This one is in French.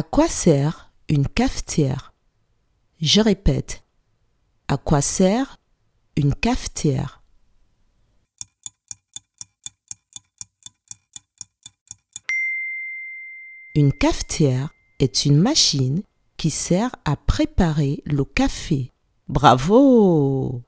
À quoi sert une cafetière? Je répète. À quoi sert une cafetière? Une cafetière est une machine qui sert à préparer le café. Bravo